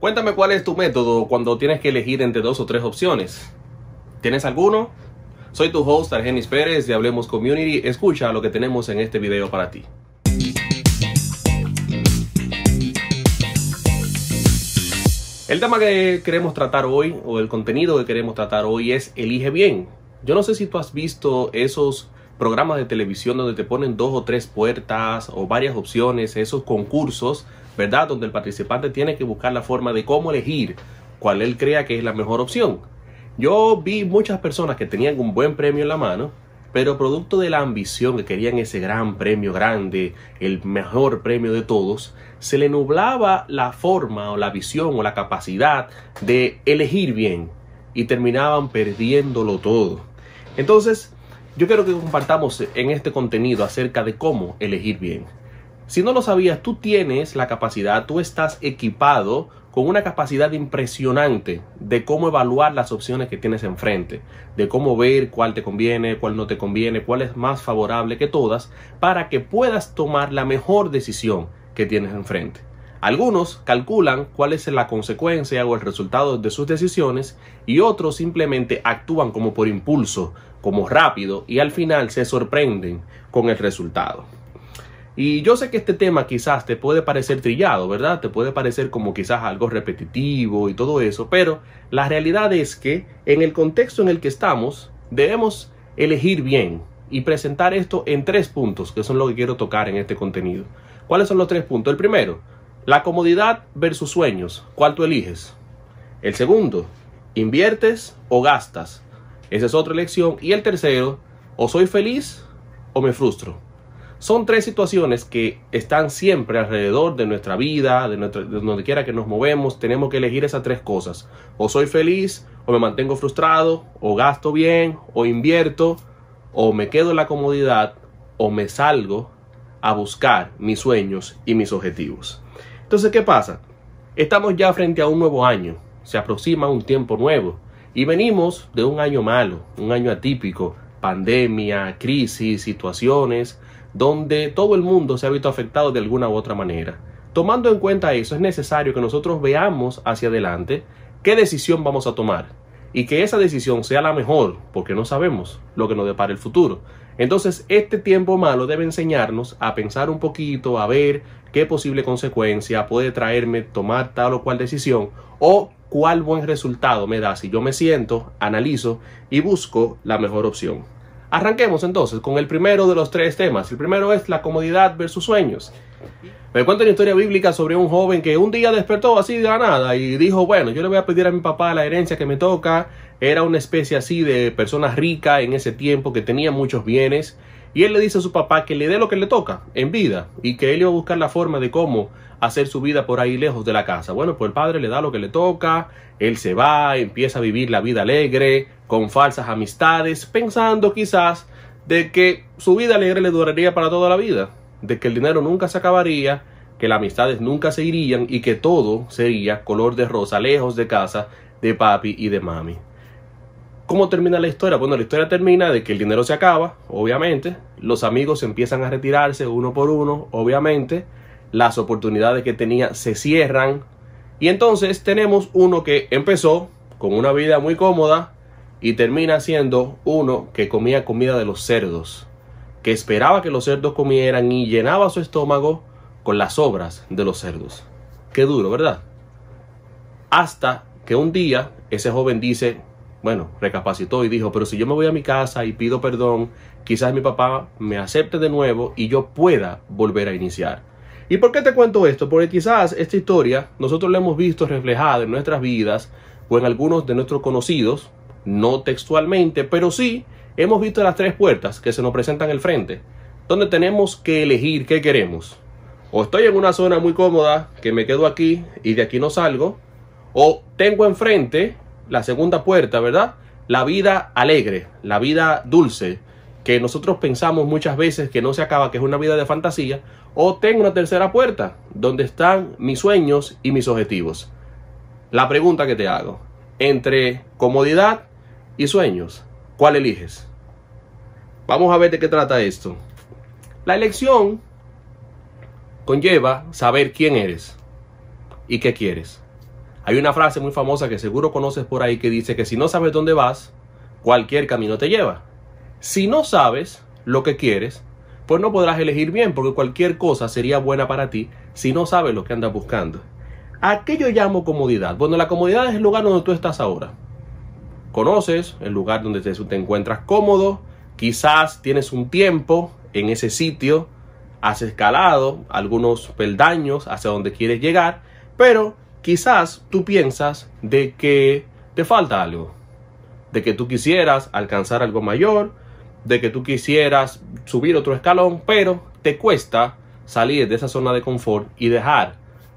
Cuéntame cuál es tu método cuando tienes que elegir entre dos o tres opciones. ¿Tienes alguno? Soy tu host Argenis Pérez de Hablemos Community. Escucha lo que tenemos en este video para ti. El tema que queremos tratar hoy, o el contenido que queremos tratar hoy es Elige bien. Yo no sé si tú has visto esos programas de televisión donde te ponen dos o tres puertas o varias opciones, esos concursos, ¿verdad? Donde el participante tiene que buscar la forma de cómo elegir cuál él crea que es la mejor opción. Yo vi muchas personas que tenían un buen premio en la mano, pero producto de la ambición que querían ese gran premio grande, el mejor premio de todos, se le nublaba la forma o la visión o la capacidad de elegir bien y terminaban perdiéndolo todo. Entonces, yo quiero que compartamos en este contenido acerca de cómo elegir bien. Si no lo sabías, tú tienes la capacidad, tú estás equipado con una capacidad impresionante de cómo evaluar las opciones que tienes enfrente, de cómo ver cuál te conviene, cuál no te conviene, cuál es más favorable que todas, para que puedas tomar la mejor decisión que tienes enfrente. Algunos calculan cuál es la consecuencia o el resultado de sus decisiones y otros simplemente actúan como por impulso, como rápido y al final se sorprenden con el resultado. Y yo sé que este tema quizás te puede parecer trillado, ¿verdad? Te puede parecer como quizás algo repetitivo y todo eso, pero la realidad es que en el contexto en el que estamos debemos elegir bien y presentar esto en tres puntos, que son lo que quiero tocar en este contenido. ¿Cuáles son los tres puntos? El primero, la comodidad versus sueños. ¿Cuál tú eliges? El segundo, inviertes o gastas. Esa es otra elección. Y el tercero, o soy feliz o me frustro. Son tres situaciones que están siempre alrededor de nuestra vida, de, donde quiera que nos movemos. Tenemos que elegir esas tres cosas. O soy feliz, o me mantengo frustrado, o gasto bien, o invierto, o me quedo en la comodidad, o me salgo a buscar mis sueños y mis objetivos. Entonces, ¿qué pasa? Estamos ya frente a un nuevo año. Se aproxima un tiempo nuevo. Y venimos de un año malo, un año atípico, pandemia, crisis, situaciones donde todo el mundo se ha visto afectado de alguna u otra manera. Tomando en cuenta eso, es necesario que nosotros veamos hacia adelante qué decisión vamos a tomar y que esa decisión sea la mejor, porque no sabemos lo que nos depara el futuro. Entonces, este tiempo malo debe enseñarnos a pensar un poquito, a ver qué posible consecuencia puede traerme tomar tal o cual decisión o cuál buen resultado me da si yo me siento, analizo y busco la mejor opción. Arranquemos entonces con el primero de los tres temas. El primero es la comodidad versus sueños. Me cuento una historia bíblica sobre un joven que un día despertó así de la nada y dijo, bueno, yo le voy a pedir a mi papá la herencia que me toca. Era una especie así de persona rica en ese tiempo que tenía muchos bienes. Y él le dice a su papá que le dé lo que le toca en vida y que él iba a buscar la forma de cómo hacer su vida por ahí lejos de la casa. Bueno, pues el padre le da lo que le toca, él se va, empieza a vivir la vida alegre, con falsas amistades, pensando quizás de que su vida alegre le duraría para toda la vida, de que el dinero nunca se acabaría, que las amistades nunca se irían y que todo sería color de rosa, lejos de casa, de papi y de mami. ¿Cómo termina la historia? Bueno, la historia termina de que el dinero se acaba, obviamente, los amigos empiezan a retirarse uno por uno, obviamente, las oportunidades que tenía se cierran. Y entonces tenemos uno que empezó con una vida muy cómoda y termina siendo uno que comía comida de los cerdos, que esperaba que los cerdos comieran y llenaba su estómago con las obras de los cerdos. Qué duro, ¿verdad? Hasta que un día ese joven dice, bueno, recapacitó y dijo, pero si yo me voy a mi casa y pido perdón, quizás mi papá me acepte de nuevo y yo pueda volver a iniciar. ¿Y por qué te cuento esto? Porque quizás esta historia nosotros la hemos visto reflejada en nuestras vidas o en algunos de nuestros conocidos, no textualmente, pero sí hemos visto las tres puertas que se nos presentan al frente, donde tenemos que elegir qué queremos. O estoy en una zona muy cómoda, que me quedo aquí y de aquí no salgo, o tengo enfrente la segunda puerta, ¿verdad? La vida alegre, la vida dulce, que nosotros pensamos muchas veces que no se acaba, que es una vida de fantasía, o tengo una tercera puerta donde están mis sueños y mis objetivos. La pregunta que te hago, entre comodidad y sueños, ¿cuál eliges? Vamos a ver de qué trata esto. La elección conlleva saber quién eres y qué quieres. Hay una frase muy famosa que seguro conoces por ahí que dice que si no sabes dónde vas, cualquier camino te lleva. Si no sabes lo que quieres, pues no podrás elegir bien porque cualquier cosa sería buena para ti si no sabes lo que andas buscando. ¿A qué yo llamo comodidad? Bueno, la comodidad es el lugar donde tú estás ahora. Conoces el lugar donde te, te encuentras cómodo, quizás tienes un tiempo en ese sitio, has escalado algunos peldaños hacia donde quieres llegar, pero quizás tú piensas de que te falta algo, de que tú quisieras alcanzar algo mayor, de que tú quisieras subir otro escalón, pero te cuesta salir de esa zona de confort y dejar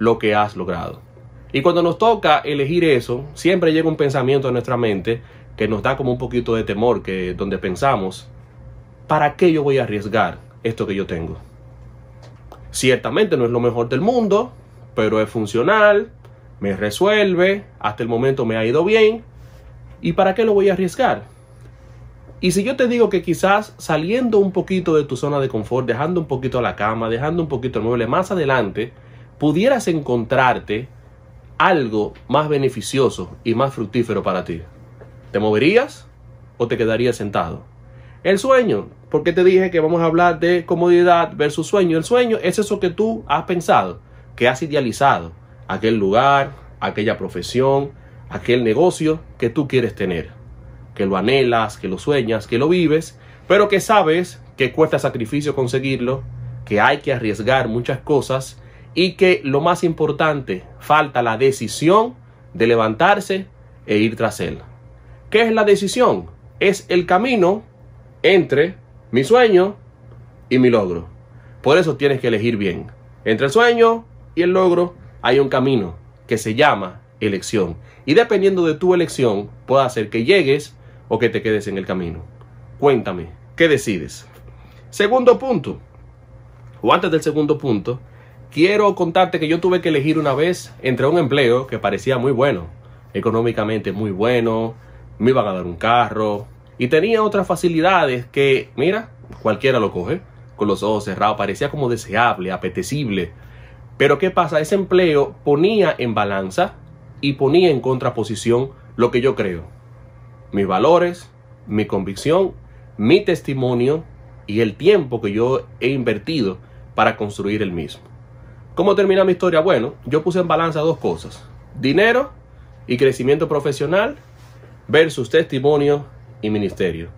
lo que has logrado. Y cuando nos toca elegir eso, siempre llega un pensamiento en nuestra mente que nos da como un poquito de temor, que donde pensamos, ¿para qué yo voy a arriesgar esto que yo tengo? Ciertamente no es lo mejor del mundo, pero es funcional, me resuelve, hasta el momento me ha ido bien, ¿y para qué lo voy a arriesgar? Y si yo te digo que quizás saliendo un poquito de tu zona de confort, dejando un poquito la cama, dejando un poquito el mueble más adelante, pudieras encontrarte algo más beneficioso y más fructífero para ti. ¿Te moverías o te quedarías sentado? El sueño, porque te dije que vamos a hablar de comodidad versus sueño. El sueño es eso que tú has pensado, que has idealizado, aquel lugar, aquella profesión, aquel negocio que tú quieres tener que lo anhelas, que lo sueñas, que lo vives, pero que sabes que cuesta sacrificio conseguirlo, que hay que arriesgar muchas cosas y que lo más importante, falta la decisión de levantarse e ir tras él. ¿Qué es la decisión? Es el camino entre mi sueño y mi logro. Por eso tienes que elegir bien. Entre el sueño y el logro hay un camino que se llama elección. Y dependiendo de tu elección, puede hacer que llegues o que te quedes en el camino. Cuéntame, ¿qué decides? Segundo punto, o antes del segundo punto, quiero contarte que yo tuve que elegir una vez entre un empleo que parecía muy bueno, económicamente muy bueno, me iban a dar un carro y tenía otras facilidades que, mira, cualquiera lo coge, con los ojos cerrados, parecía como deseable, apetecible. Pero ¿qué pasa? Ese empleo ponía en balanza y ponía en contraposición lo que yo creo mis valores, mi convicción, mi testimonio y el tiempo que yo he invertido para construir el mismo. ¿Cómo termina mi historia? Bueno, yo puse en balanza dos cosas. Dinero y crecimiento profesional versus testimonio y ministerio.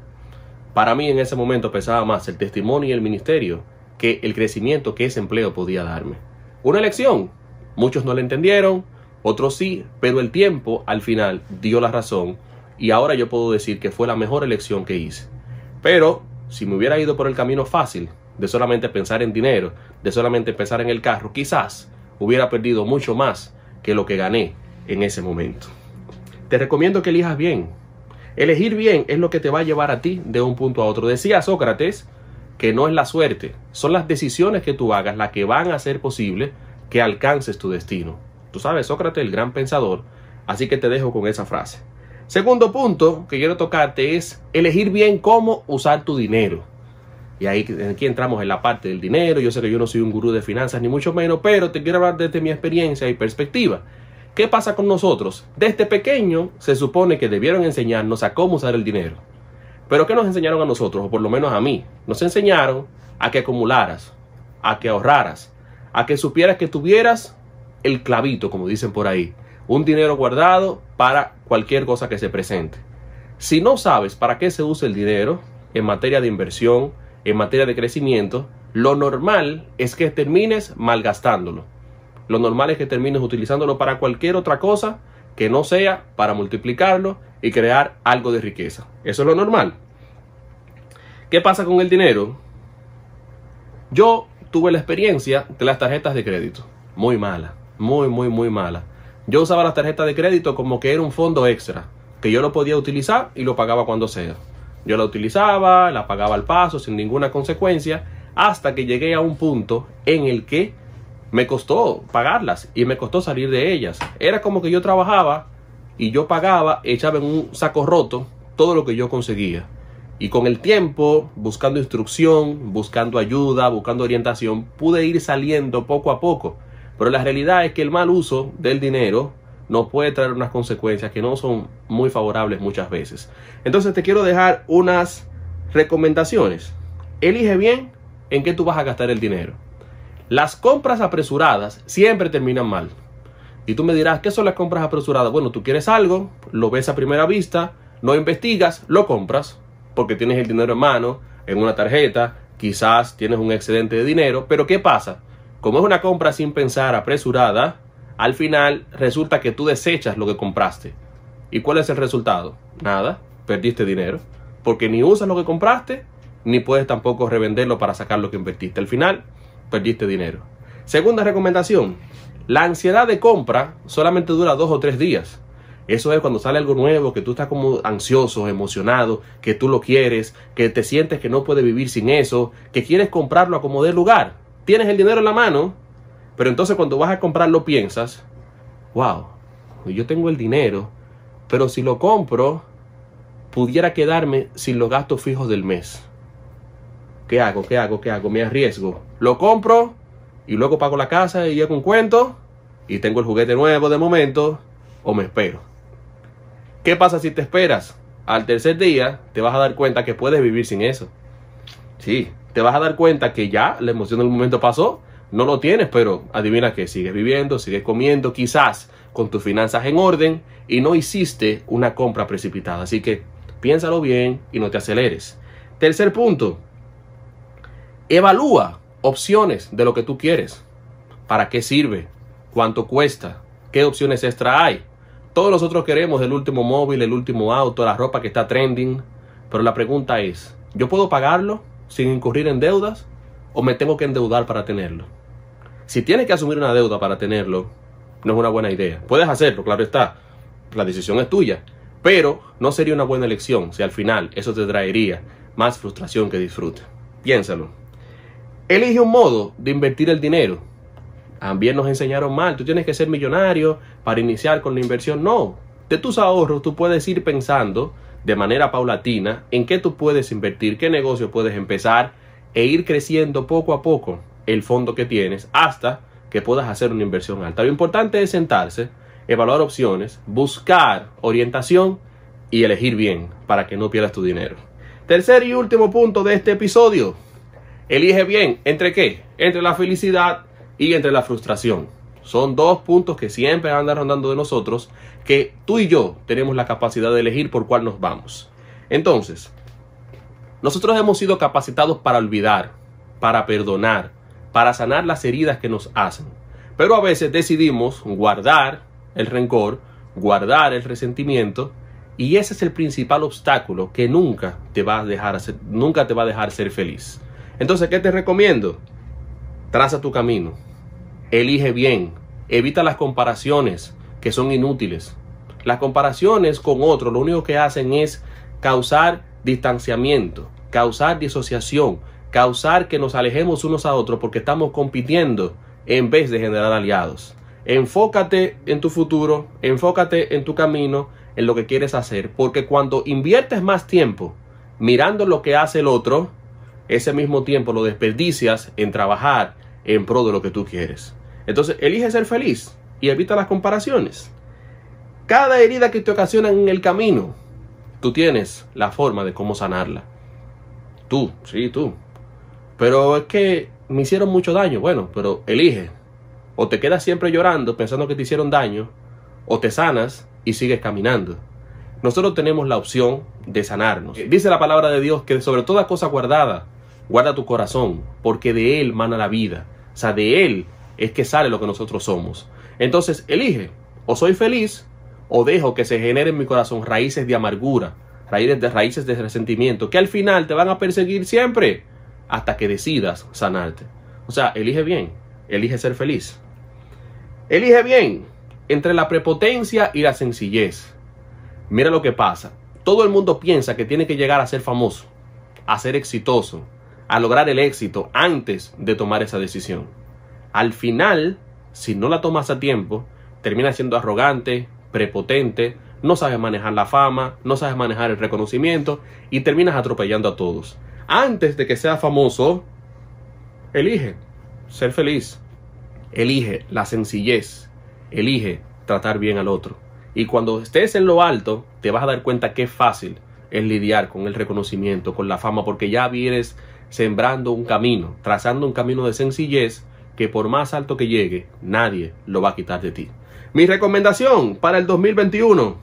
Para mí en ese momento pesaba más el testimonio y el ministerio que el crecimiento que ese empleo podía darme. Una elección. Muchos no la entendieron, otros sí, pero el tiempo al final dio la razón y ahora yo puedo decir que fue la mejor elección que hice. Pero si me hubiera ido por el camino fácil, de solamente pensar en dinero, de solamente pensar en el carro, quizás hubiera perdido mucho más que lo que gané en ese momento. Te recomiendo que elijas bien. Elegir bien es lo que te va a llevar a ti de un punto a otro. Decía Sócrates que no es la suerte, son las decisiones que tú hagas las que van a hacer posible que alcances tu destino. Tú sabes, Sócrates, el gran pensador, así que te dejo con esa frase. Segundo punto que quiero tocarte es elegir bien cómo usar tu dinero. Y ahí aquí entramos en la parte del dinero. Yo sé que yo no soy un gurú de finanzas ni mucho menos, pero te quiero hablar desde mi experiencia y perspectiva. ¿Qué pasa con nosotros? Desde pequeño se supone que debieron enseñarnos a cómo usar el dinero. Pero ¿qué nos enseñaron a nosotros? O por lo menos a mí. Nos enseñaron a que acumularas, a que ahorraras, a que supieras que tuvieras el clavito, como dicen por ahí un dinero guardado para cualquier cosa que se presente. Si no sabes para qué se usa el dinero en materia de inversión, en materia de crecimiento, lo normal es que termines malgastándolo. Lo normal es que termines utilizándolo para cualquier otra cosa que no sea para multiplicarlo y crear algo de riqueza. Eso es lo normal. ¿Qué pasa con el dinero? Yo tuve la experiencia de las tarjetas de crédito. Muy mala, muy, muy, muy mala. Yo usaba las tarjetas de crédito como que era un fondo extra, que yo lo podía utilizar y lo pagaba cuando sea. Yo la utilizaba, la pagaba al paso sin ninguna consecuencia, hasta que llegué a un punto en el que me costó pagarlas y me costó salir de ellas. Era como que yo trabajaba y yo pagaba, echaba en un saco roto todo lo que yo conseguía. Y con el tiempo, buscando instrucción, buscando ayuda, buscando orientación, pude ir saliendo poco a poco. Pero la realidad es que el mal uso del dinero nos puede traer unas consecuencias que no son muy favorables muchas veces. Entonces te quiero dejar unas recomendaciones. Elige bien en qué tú vas a gastar el dinero. Las compras apresuradas siempre terminan mal. Y tú me dirás, ¿qué son las compras apresuradas? Bueno, tú quieres algo, lo ves a primera vista, no investigas, lo compras, porque tienes el dinero en mano, en una tarjeta, quizás tienes un excedente de dinero, pero ¿qué pasa? Como es una compra sin pensar, apresurada, al final resulta que tú desechas lo que compraste. ¿Y cuál es el resultado? Nada, perdiste dinero, porque ni usas lo que compraste, ni puedes tampoco revenderlo para sacar lo que invertiste. Al final, perdiste dinero. Segunda recomendación, la ansiedad de compra solamente dura dos o tres días. Eso es cuando sale algo nuevo, que tú estás como ansioso, emocionado, que tú lo quieres, que te sientes que no puedes vivir sin eso, que quieres comprarlo a como dé lugar. Tienes el dinero en la mano, pero entonces cuando vas a comprarlo piensas, wow, yo tengo el dinero, pero si lo compro, pudiera quedarme sin los gastos fijos del mes. ¿Qué hago? ¿Qué hago? ¿Qué hago? Me arriesgo. Lo compro y luego pago la casa y llego un cuento y tengo el juguete nuevo de momento o me espero. ¿Qué pasa si te esperas? Al tercer día te vas a dar cuenta que puedes vivir sin eso. Sí, te vas a dar cuenta que ya la emoción del momento pasó, no lo tienes, pero adivina que sigues viviendo, sigues comiendo, quizás con tus finanzas en orden y no hiciste una compra precipitada. Así que piénsalo bien y no te aceleres. Tercer punto, evalúa opciones de lo que tú quieres. ¿Para qué sirve? ¿Cuánto cuesta? ¿Qué opciones extra hay? Todos nosotros queremos el último móvil, el último auto, la ropa que está trending. Pero la pregunta es, ¿yo puedo pagarlo sin incurrir en deudas o me tengo que endeudar para tenerlo? Si tienes que asumir una deuda para tenerlo, no es una buena idea. Puedes hacerlo, claro está. La decisión es tuya. Pero no sería una buena elección si al final eso te traería más frustración que disfrute. Piénsalo. Elige un modo de invertir el dinero. También nos enseñaron mal, tú tienes que ser millonario para iniciar con la inversión. No, de tus ahorros tú puedes ir pensando de manera paulatina en qué tú puedes invertir, qué negocio puedes empezar e ir creciendo poco a poco el fondo que tienes hasta que puedas hacer una inversión alta. Lo importante es sentarse, evaluar opciones, buscar orientación y elegir bien para que no pierdas tu dinero. Tercer y último punto de este episodio, Elige bien, ¿entre qué? Entre la felicidad y entre la frustración. Son dos puntos que siempre andan rondando de nosotros, que tú y yo tenemos la capacidad de elegir por cuál nos vamos. Entonces, nosotros hemos sido capacitados para olvidar, para perdonar, para sanar las heridas que nos hacen. Pero a veces decidimos guardar el rencor, guardar el resentimiento, y ese es el principal obstáculo que nunca te va a dejar, nunca te va a dejar ser feliz. Entonces, ¿qué te recomiendo? Traza tu camino. Elige bien. Evita las comparaciones que son inútiles. Las comparaciones con otros lo único que hacen es causar distanciamiento, causar disociación, causar que nos alejemos unos a otros porque estamos compitiendo en vez de generar aliados. Enfócate en tu futuro, enfócate en tu camino, en lo que quieres hacer, porque cuando inviertes más tiempo mirando lo que hace el otro, ese mismo tiempo lo desperdicias en trabajar en pro de lo que tú quieres. Entonces, elige ser feliz y evita las comparaciones. Cada herida que te ocasiona en el camino, tú tienes la forma de cómo sanarla. Tú, sí, tú. Pero es que me hicieron mucho daño. Bueno, pero elige. O te quedas siempre llorando pensando que te hicieron daño, o te sanas y sigues caminando. Nosotros tenemos la opción de sanarnos. Dice la palabra de Dios que sobre toda cosa guardada, Guarda tu corazón, porque de él mana la vida. O sea, de él es que sale lo que nosotros somos. Entonces, elige. O soy feliz, o dejo que se generen en mi corazón raíces de amargura, raíces de, raíces de resentimiento, que al final te van a perseguir siempre hasta que decidas sanarte. O sea, elige bien, elige ser feliz. Elige bien entre la prepotencia y la sencillez. Mira lo que pasa. Todo el mundo piensa que tiene que llegar a ser famoso, a ser exitoso, a lograr el éxito antes de tomar esa decisión. Al final, si no la tomas a tiempo, terminas siendo arrogante, prepotente, no sabes manejar la fama, no sabes manejar el reconocimiento y terminas atropellando a todos. Antes de que seas famoso, elige ser feliz, elige la sencillez, elige tratar bien al otro. Y cuando estés en lo alto, te vas a dar cuenta que es fácil es lidiar con el reconocimiento, con la fama, porque ya vienes sembrando un camino, trazando un camino de sencillez que por más alto que llegue, nadie lo va a quitar de ti. Mi recomendación para el 2021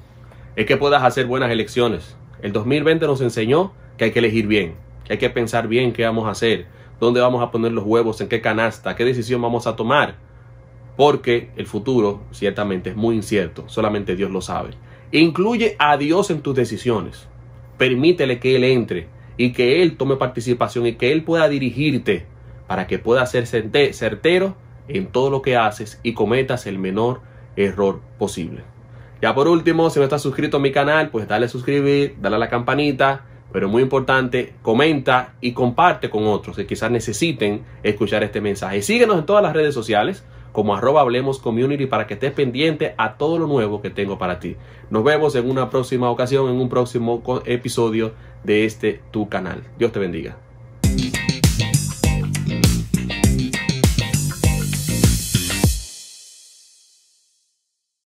es que puedas hacer buenas elecciones. El 2020 nos enseñó que hay que elegir bien, que hay que pensar bien qué vamos a hacer, dónde vamos a poner los huevos, en qué canasta, qué decisión vamos a tomar. Porque el futuro ciertamente es muy incierto, solamente Dios lo sabe. Incluye a Dios en tus decisiones. Permítele que Él entre y que Él tome participación y que Él pueda dirigirte para que puedas ser certero en todo lo que haces y cometas el menor error posible. Ya por último, si no estás suscrito a mi canal, pues dale a suscribir, dale a la campanita, pero muy importante, comenta y comparte con otros que quizás necesiten escuchar este mensaje. síguenos en todas las redes sociales como arroba hablemos community para que estés pendiente a todo lo nuevo que tengo para ti. Nos vemos en una próxima ocasión, en un próximo episodio de este tu canal. Dios te bendiga.